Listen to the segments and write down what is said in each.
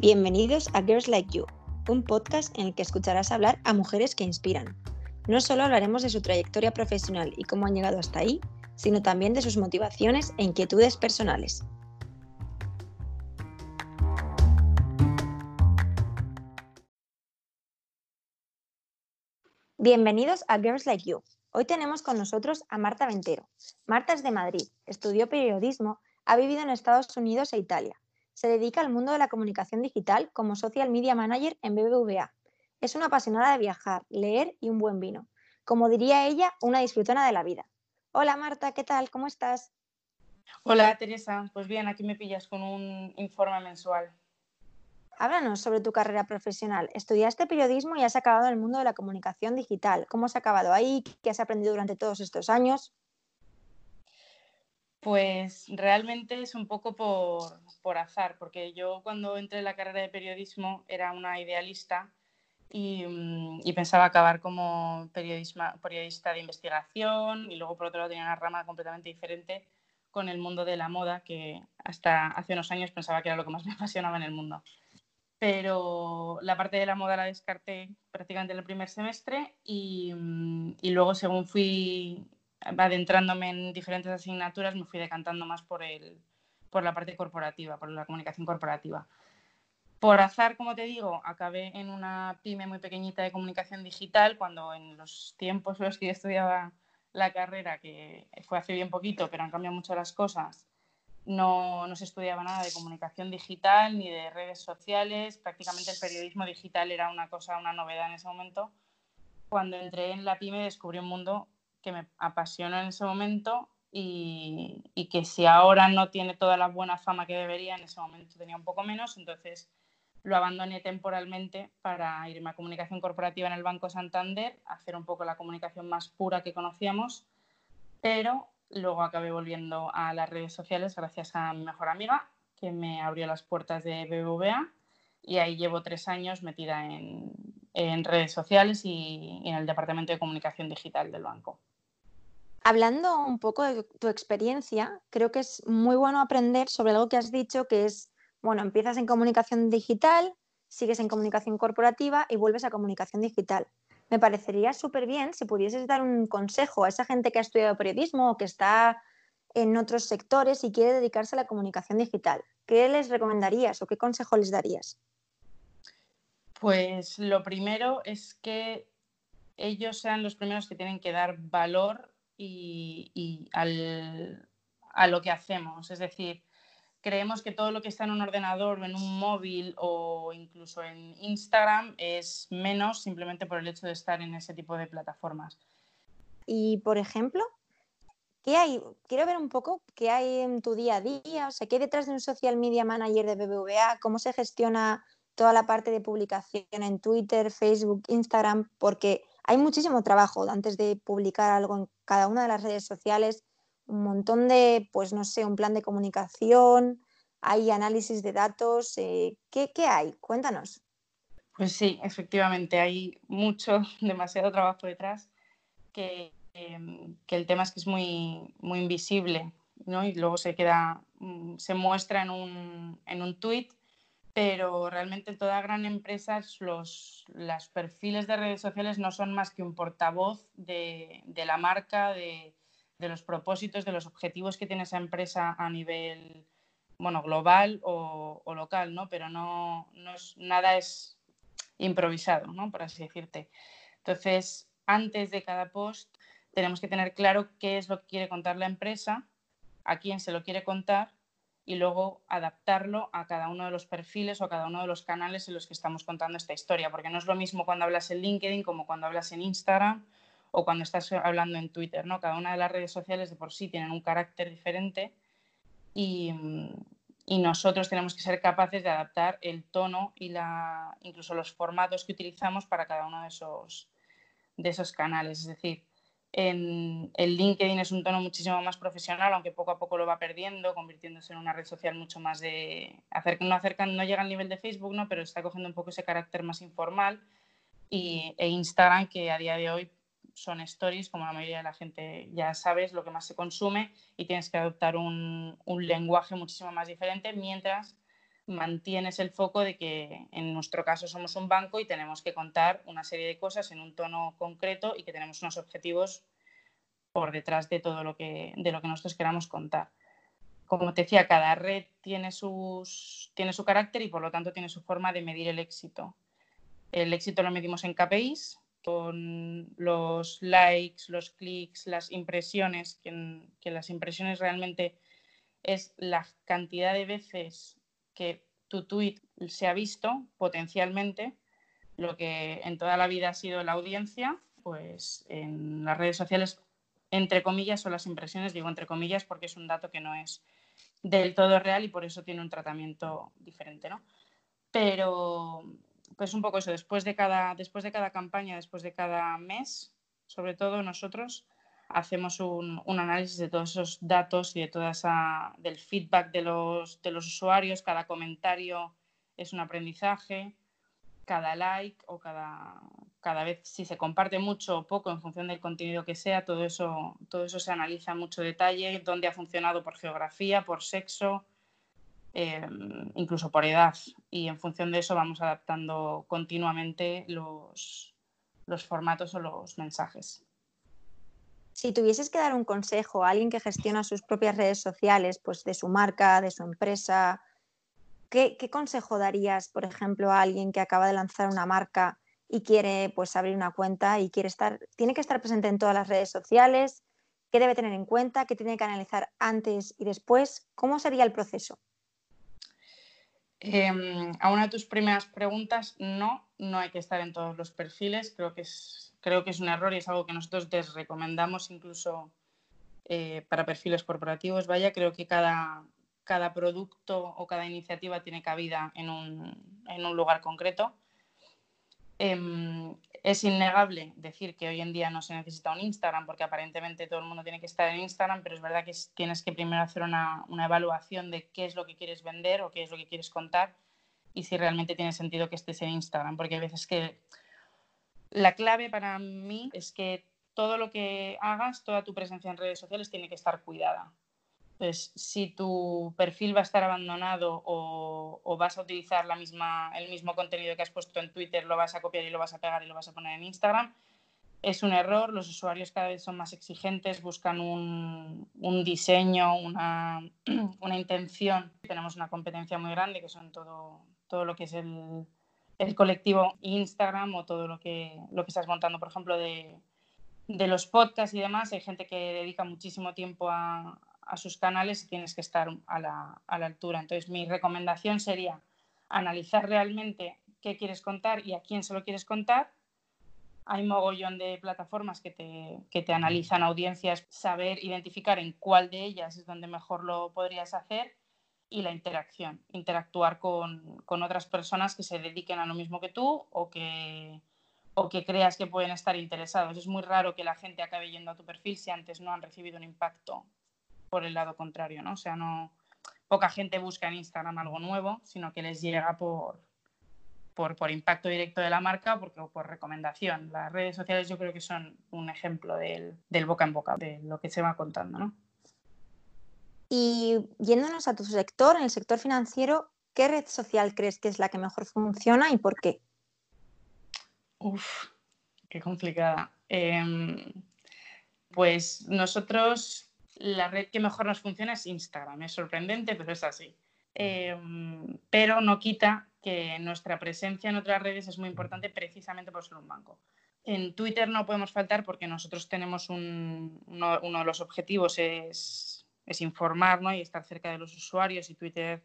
Bienvenidos a Girls Like You, un podcast en el que escucharás hablar a mujeres que inspiran. No solo hablaremos de su trayectoria profesional y cómo han llegado hasta ahí, sino también de sus motivaciones e inquietudes personales. Bienvenidos a Girls Like You. Hoy tenemos con nosotros a Marta Ventero. Marta es de Madrid, estudió periodismo, ha vivido en Estados Unidos e Italia se dedica al mundo de la comunicación digital como Social Media Manager en BBVA. Es una apasionada de viajar, leer y un buen vino. Como diría ella, una disfrutona de la vida. Hola Marta, ¿qué tal? ¿Cómo estás? Hola Teresa, pues bien, aquí me pillas con un informe mensual. Háblanos sobre tu carrera profesional. Estudiaste periodismo y has acabado en el mundo de la comunicación digital. ¿Cómo has acabado ahí? ¿Qué has aprendido durante todos estos años? Pues realmente es un poco por, azar, porque yo cuando entré en la carrera de periodismo era una idealista y, mm, pensaba acabar como periodista de investigación y luego por otro lado tenía una rama completamente diferente con el mundo de la moda, que hasta hace unos años pensaba que era lo que más me apasionaba en el mundo. Pero la parte de la moda la descarté prácticamente en el primer semestre y, mm, y luego según fui adentrándome en diferentes asignaturas, me fui decantando más por, el, por la parte corporativa, por la comunicación corporativa. Por azar, como te digo, acabé en una pyme muy pequeñita de comunicación digital cuando en los tiempos en los que yo estudiaba la carrera, que fue hace bien poquito, pero han cambiado mucho las cosas, no, no, se estudiaba nada de comunicación digital ni de redes sociales. Prácticamente el periodismo digital era una cosa, una novedad en ese momento. Cuando entré en la pyme descubrí un mundo que me apasionó en ese momento y, que si ahora no tiene toda la buena fama que debería, en ese momento tenía un poco menos, entonces lo abandoné temporalmente para irme a comunicación corporativa en el Banco Santander, hacer un poco la comunicación más pura que conocíamos, pero luego acabé volviendo a las redes sociales gracias a mi mejor amiga que me abrió las puertas de BBVA y ahí llevo tres años metida en, redes sociales y en el departamento de comunicación digital del banco. Hablando un poco de tu experiencia, creo que es muy bueno aprender sobre algo que has dicho, que es, bueno, empiezas en comunicación digital, sigues en comunicación corporativa y vuelves a comunicación digital. Me parecería súper bien si pudieses dar un consejo a esa gente que ha estudiado periodismo o que está en otros sectores y quiere dedicarse a la comunicación digital. ¿Qué les recomendarías o qué consejo les darías? Pues lo primero es que ellos sean los primeros que tienen que dar valor y, a lo que hacemos. Es decir, creemos que todo lo que está en un ordenador o en un móvil o incluso en Instagram es menos simplemente por el hecho de estar en ese tipo de plataformas. Y, por ejemplo, ¿qué hay? Quiero ver un poco qué hay en tu día a día, o sea, qué hay detrás de un social media manager de BBVA, cómo se gestiona toda la parte de publicación en Twitter, Facebook, Instagram, porque hay muchísimo trabajo antes de publicar algo en cada una de las redes sociales, un montón de, pues no sé, un plan de comunicación, hay análisis de datos. Eh, ¿qué, hay? Cuéntanos. Pues sí, efectivamente, hay mucho, demasiado trabajo detrás, que, em, que el tema es que es muy, muy invisible, ¿no? Y luego se queda, mm, se muestra en un, en un tweet pero realmente toda gran empresa, los, perfiles de redes sociales no son más que un portavoz de, la marca, de, los propósitos, de los objetivos que tiene esa empresa a nivel bueno, global o, local, ¿no? pero no, es, nada es improvisado, ¿no? por así decirte. Entonces, antes de cada post tenemos que tener claro qué es lo que quiere contar la empresa, a quién se lo quiere contar y luego adaptarlo a cada uno de los perfiles o a cada uno de los canales en los que estamos contando esta historia, porque no es lo mismo cuando hablas en LinkedIn como cuando hablas en Instagram o cuando estás hablando en Twitter, ¿no? Cada una de las redes sociales de por sí tienen un carácter diferente y, nosotros tenemos que ser capaces de adaptar el tono y la, incluso los formatos que utilizamos para cada uno de esos, de esos canales. Es decir, en el LinkedIn es un tono muchísimo más profesional, aunque poco a poco lo va perdiendo, convirtiéndose en una red social mucho más de... no, acercan, no llega al nivel de Facebook, ¿no? pero está cogiendo un poco ese carácter más informal. Y, e Instagram, que a día de hoy son stories, como la mayoría de la gente ya sabes, lo que más se consume y tienes que adoptar un, un lenguaje muchísimo más diferente, mientras mantienes el foco de que en nuestro caso somos un banco y tenemos que contar una serie de cosas en un tono concreto y que tenemos unos objetivos por detrás de todo lo que, de lo que nosotros queramos contar. Como te decía, cada red tiene, sus, tiene su carácter y por lo tanto tiene su forma de medir el éxito. El éxito lo medimos en KPIs, con los likes, los clics, las impresiones, que, que las impresiones realmente es la cantidad de veces que tu tweet se ha visto potencialmente, lo que en toda la vida ha sido la audiencia, pues en las redes sociales, entre comillas, son las impresiones, digo entre comillas porque es un dato que no es del todo real y por eso tiene un tratamiento diferente, ¿no? Pero, pues un poco eso, después de cada, después de cada campaña, después de cada mes, sobre todo nosotros hacemos un, análisis de todos esos datos y de toda esa, del feedback de los, de los usuarios. Cada comentario es un aprendizaje, cada like o cada, cada vez si se comparte mucho o poco en función del contenido que sea, todo eso, todo eso se analiza en mucho detalle, dónde ha funcionado por geografía, por sexo, em, incluso por edad. Y en función de eso vamos adaptando continuamente los, los formatos o los mensajes. Si tuvieses que dar un consejo a alguien que gestiona sus propias redes sociales, pues de su marca, de su empresa, ¿qué, consejo darías, por ejemplo, a alguien que acaba de lanzar una marca y quiere pues abrir una cuenta y quiere estar, tiene que estar presente en todas las redes sociales? ¿Qué debe tener en cuenta? ¿Qué tiene que analizar antes y después? ¿Cómo sería el proceso? Em, a una de tus primeras preguntas, no, no hay que estar en todos los perfiles. Creo que es creo que es un error y es algo que nosotros les recomendamos incluso eh, para perfiles corporativos. Vaya, creo que cada, cada producto o cada iniciativa tiene cabida en un, en un lugar concreto. Em, es innegable decir que hoy en día no se necesita un Instagram porque aparentemente todo el mundo tiene que estar en Instagram, pero es verdad que tienes que primero hacer una, una, evaluación de qué es lo que quieres vender o qué es lo que quieres contar y si realmente tiene sentido que estés en Instagram, porque hay veces que la clave para mí es que todo lo que hagas, toda tu presencia en redes sociales tiene que estar cuidada. Entonces, si tu perfil va a estar abandonado o, vas a utilizar el mismo contenido que has puesto en Twitter, lo vas a copiar y lo vas a pegar y lo vas a poner en Instagram, es un error. Los usuarios cada vez son más exigentes, buscan un, diseño, una, una, intención. Tenemos una competencia muy grande que son todo, todo lo que es el, el colectivo Instagram o todo lo que, lo que estás montando, por ejemplo, de, los podcasts y demás. Hay gente que dedica muchísimo tiempo a, sus canales y tienes que estar a la, altura. Entonces, mi recomendación sería analizar realmente qué quieres contar y a quién se lo quieres contar. Hay mogollón de plataformas que te, que te analizan audiencias, saber identificar en cuál de ellas es donde mejor lo podrías hacer y la interacción, interactuar con, otras personas que se dediquen a lo mismo que tú o que, o que creas que pueden estar interesados. Es muy raro que la gente acabe yendo a tu perfil si antes no han recibido un impacto por el lado contrario, ¿no? O sea, no poca gente busca en Instagram algo nuevo, sino que les llega por, por, por impacto directo de la marca porque, o por recomendación. Las redes sociales yo creo que son un ejemplo del, del boca en boca, de lo que se va contando, ¿no? Y yéndonos a tu sector, en el sector financiero, ¿qué red social crees que es la que mejor funciona y por qué? Uf, qué complicada. Em, pues nosotros, la red que mejor nos funciona es Instagram. Es sorprendente, pero es así. Em, pero no quita que nuestra presencia en otras redes es muy importante precisamente por ser un banco. En Twitter no podemos faltar porque nosotros tenemos uno de los objetivos es es informar y estar cerca de los usuarios y Twitter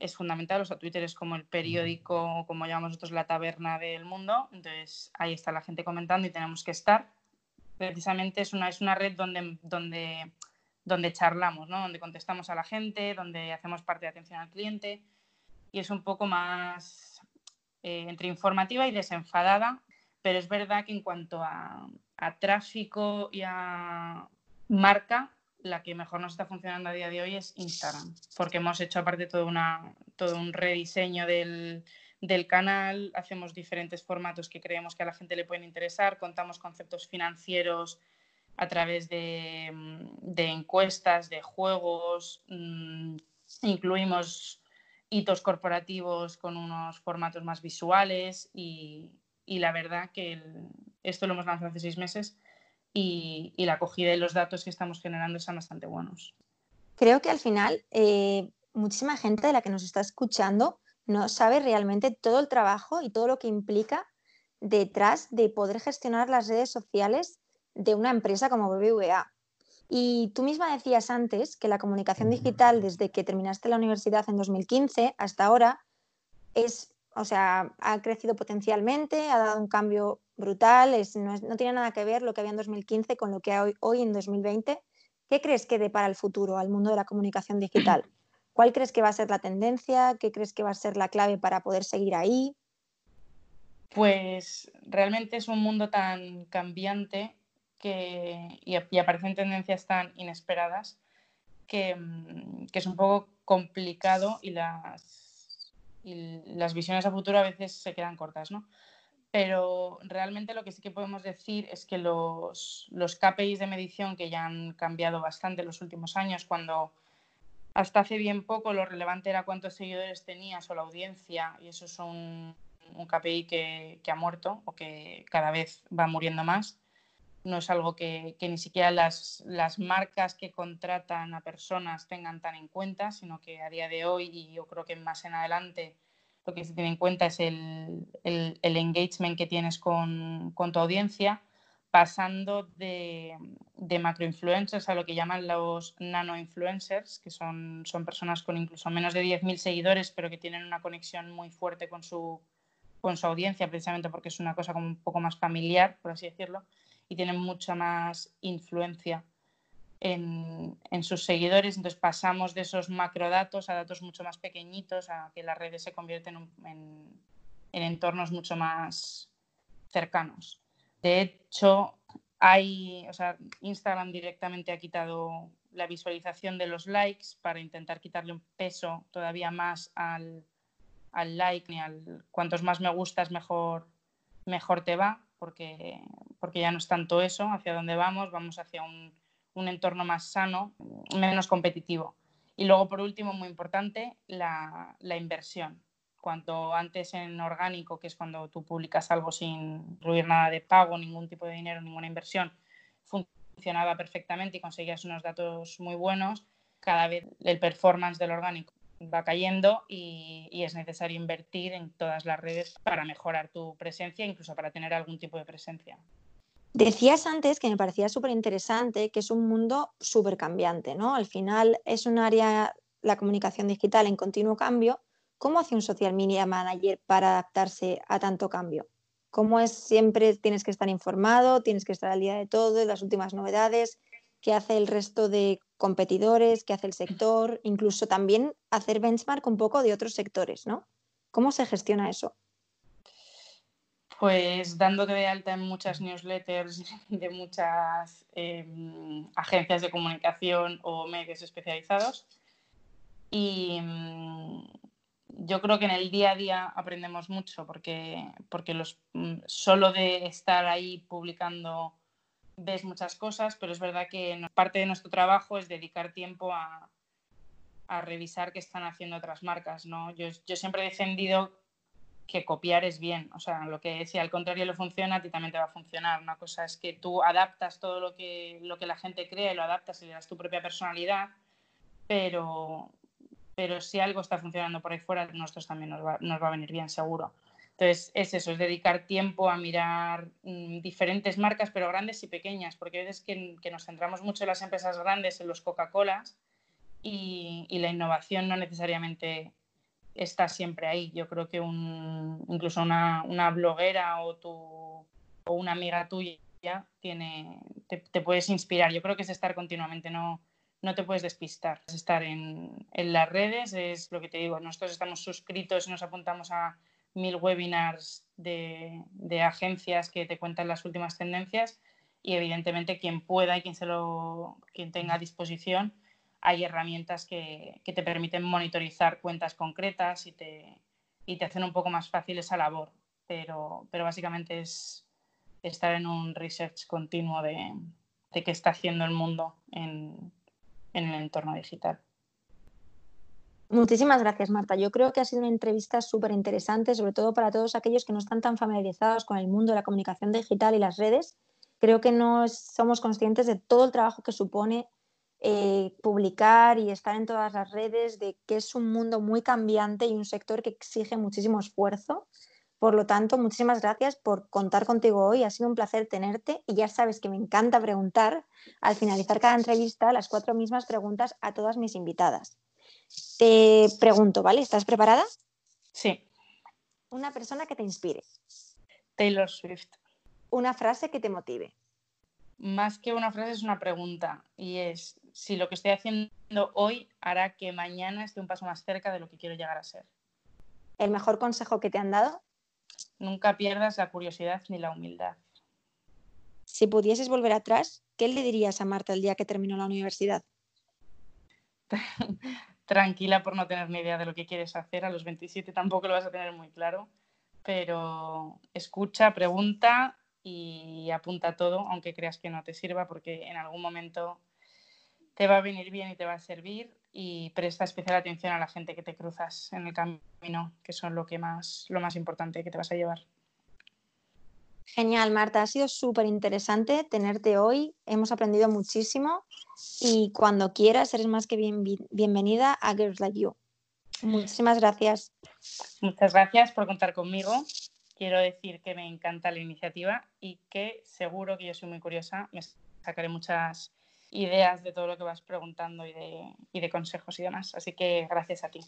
es fundamental. O sea, Twitter es como el periódico, como llamamos nosotros, la taberna del mundo. Entonces ahí está la gente comentando y tenemos que estar. Precisamente es una, es una red donde, donde, donde charlamos, ¿no? donde contestamos a la gente, donde hacemos parte de atención al cliente y es un poco más eh, entre informativa y desenfadada, pero es verdad que en cuanto a, a tráfico y a marca, la que mejor nos está funcionando a día de hoy es Instagram, porque hemos hecho aparte todo, una, todo un rediseño del, canal, hacemos diferentes formatos que creemos que a la gente le pueden interesar, contamos conceptos financieros a través de, encuestas, de juegos, mm, incluimos hitos corporativos con unos formatos más visuales y, la verdad que esto lo hemos lanzado hace seis meses y, la acogida y los datos que estamos generando están bastante buenos. Creo que al final eh, muchísima gente de la que nos está escuchando no sabe realmente todo el trabajo y todo lo que implica detrás de poder gestionar las redes sociales de una empresa como BBVA. Y tú misma decías antes que la comunicación digital desde que terminaste la universidad en 2015 hasta ahora es, o sea, ha crecido potencialmente, ha dado un cambio brutal, no, tiene nada que ver lo que había en 2015 con lo que hay hoy, hoy en 2020. ¿Qué crees que depara el futuro al mundo de la comunicación digital? ¿Cuál crees que va a ser la tendencia? ¿Qué crees que va a ser la clave para poder seguir ahí? Pues realmente es un mundo tan cambiante que, y, aparecen tendencias tan inesperadas que, mm, que, es un poco complicado y las, y las visiones a futuro a veces se quedan cortas, ¿no? Pero realmente lo que sí que podemos decir es que los, los KPIs de medición que ya han cambiado bastante en los últimos años, cuando hasta hace bien poco lo relevante era cuántos seguidores tenías o la audiencia, y eso es un, KPI que, que, ha muerto o que cada vez va muriendo más. No es algo que, que ni siquiera las, las, marcas que contratan a personas tengan tan en cuenta, sino que a día de hoy, y yo creo que más en adelante, lo que se tiene en cuenta es el, el, engagement que tienes con, con tu audiencia pasando de, de macroinfluencers a lo que llaman los nanoinfluencers, que son, son personas con incluso menos de 10.000 seguidores, pero que tienen una conexión muy fuerte con su, con su audiencia, precisamente porque es una cosa como un poco más familiar, por así decirlo, y tienen mucha más influencia en, sus seguidores. Entonces pasamos de esos macrodatos a datos mucho más pequeñitos, a que las redes se convierten en, en entornos mucho más cercanos. De hecho, hay, o sea, Instagram directamente ha quitado la visualización de los likes para intentar quitarle un peso todavía más al, al like ni al cuantos más me gustas mejor, mejor te va, porque, porque ya no es tanto eso, hacia dónde vamos, vamos hacia un, un entorno más sano, menos competitivo. Y luego, por último, muy importante, la, inversión cuanto antes en orgánico, que es cuando tú publicas algo sin incluir nada de pago, ningún tipo de dinero, ninguna inversión, funcionaba perfectamente y conseguías unos datos muy buenos, cada vez el performance del orgánico va cayendo y, es necesario invertir en todas las redes para mejorar tu presencia, incluso para tener algún tipo de presencia. Decías antes que me parecía súper interesante que es un mundo súper cambiante, ¿no? Al final es un área, la comunicación digital en continuo cambio, ¿Cómo hace un social media manager para adaptarse a tanto cambio? ¿Cómo es siempre tienes que estar informado, tienes que estar al día de todo, las últimas novedades? ¿Qué hace el resto de competidores? ¿Qué hace el sector? Incluso también hacer benchmark un poco de otros sectores, ¿no? ¿Cómo se gestiona eso? Pues dándote de alta en muchas newsletters de muchas eh, agencias de comunicación o medios especializados y, mm, yo creo que en el día a día aprendemos mucho porque, porque los, mm, solo de estar ahí publicando ves muchas cosas, pero es verdad que parte de nuestro trabajo es dedicar tiempo a, a revisar qué están haciendo otras marcas. ¿no? Yo, yo, siempre he defendido que copiar es bien, o sea, lo que si al contrario le funciona, a ti también te va a funcionar. Una cosa es que tú adaptas todo lo que, lo que la gente cree, lo adaptas y le das tu propia personalidad, pero, pero si algo está funcionando por ahí fuera, nosotros también nos va, a venir bien, seguro. Entonces, es eso, es dedicar tiempo a mirar mmm, diferentes marcas, pero grandes y pequeñas, porque a veces que nos centramos mucho en las empresas grandes, en los Coca-Colas, y, y, la innovación no necesariamente está siempre ahí. Yo creo que un, incluso una, una bloguera o, tu, o una amiga tuya tiene, te, puedes inspirar. Yo creo que es estar continuamente, no, no te puedes despistar. Estar en, en, las redes es lo que te digo. Nosotros estamos suscritos y nos apuntamos a mil webinars de, de, agencias que te cuentan las últimas tendencias y evidentemente quien pueda y quien, se lo, quien tenga a disposición hay herramientas que, que te permiten monitorizar cuentas concretas y te, y te hacen un poco más fácil esa labor. Pero, pero básicamente es estar en un research continuo de, de qué está haciendo el mundo en, en el entorno digital. Muchísimas gracias, Marta. Yo creo que ha sido una entrevista súper interesante, sobre todo para todos aquellos que no están tan familiarizados con el mundo de la comunicación digital y las redes. Creo que no somos conscientes de todo el trabajo que supone eh, publicar y estar en todas las redes, de que es un mundo muy cambiante y un sector que exige muchísimo esfuerzo. Por lo tanto, muchísimas gracias por contar contigo hoy. Ha sido un placer tenerte y ya sabes que me encanta preguntar al finalizar cada entrevista las cuatro mismas preguntas a todas mis invitadas. Te pregunto, ¿vale? ¿Estás preparada? Sí. Una persona que te inspire. Taylor Swift. Una frase que te motive. Más que una frase es una pregunta y es si lo que estoy haciendo hoy hará que mañana esté un paso más cerca de lo que quiero llegar a ser. ¿El mejor consejo que te han dado? Nunca pierdas la curiosidad ni la humildad. Si pudieses volver atrás, ¿qué le dirías a Marta el día que terminó la universidad? tranquila por no tener ni idea de lo que quieres hacer. A los 27 tampoco lo vas a tener muy claro, pero escucha, pregunta y apunta todo, aunque creas que no te sirva, porque en algún momento te va a venir bien y te va a servir y presta especial atención a la gente que te cruzas en el camino, que son lo, que más, lo más importante que te vas a llevar. Genial, Marta. Ha sido súper interesante tenerte hoy. Hemos aprendido muchísimo y cuando quieras eres más que bienvenida a Girls Like You. Muchísimas gracias. Muchas gracias por contar conmigo. Quiero decir que me encanta la iniciativa y que seguro que yo soy muy curiosa. Me sacaré muchas ideas de todo lo que vas preguntando y de, y de consejos y demás. Así que gracias a ti.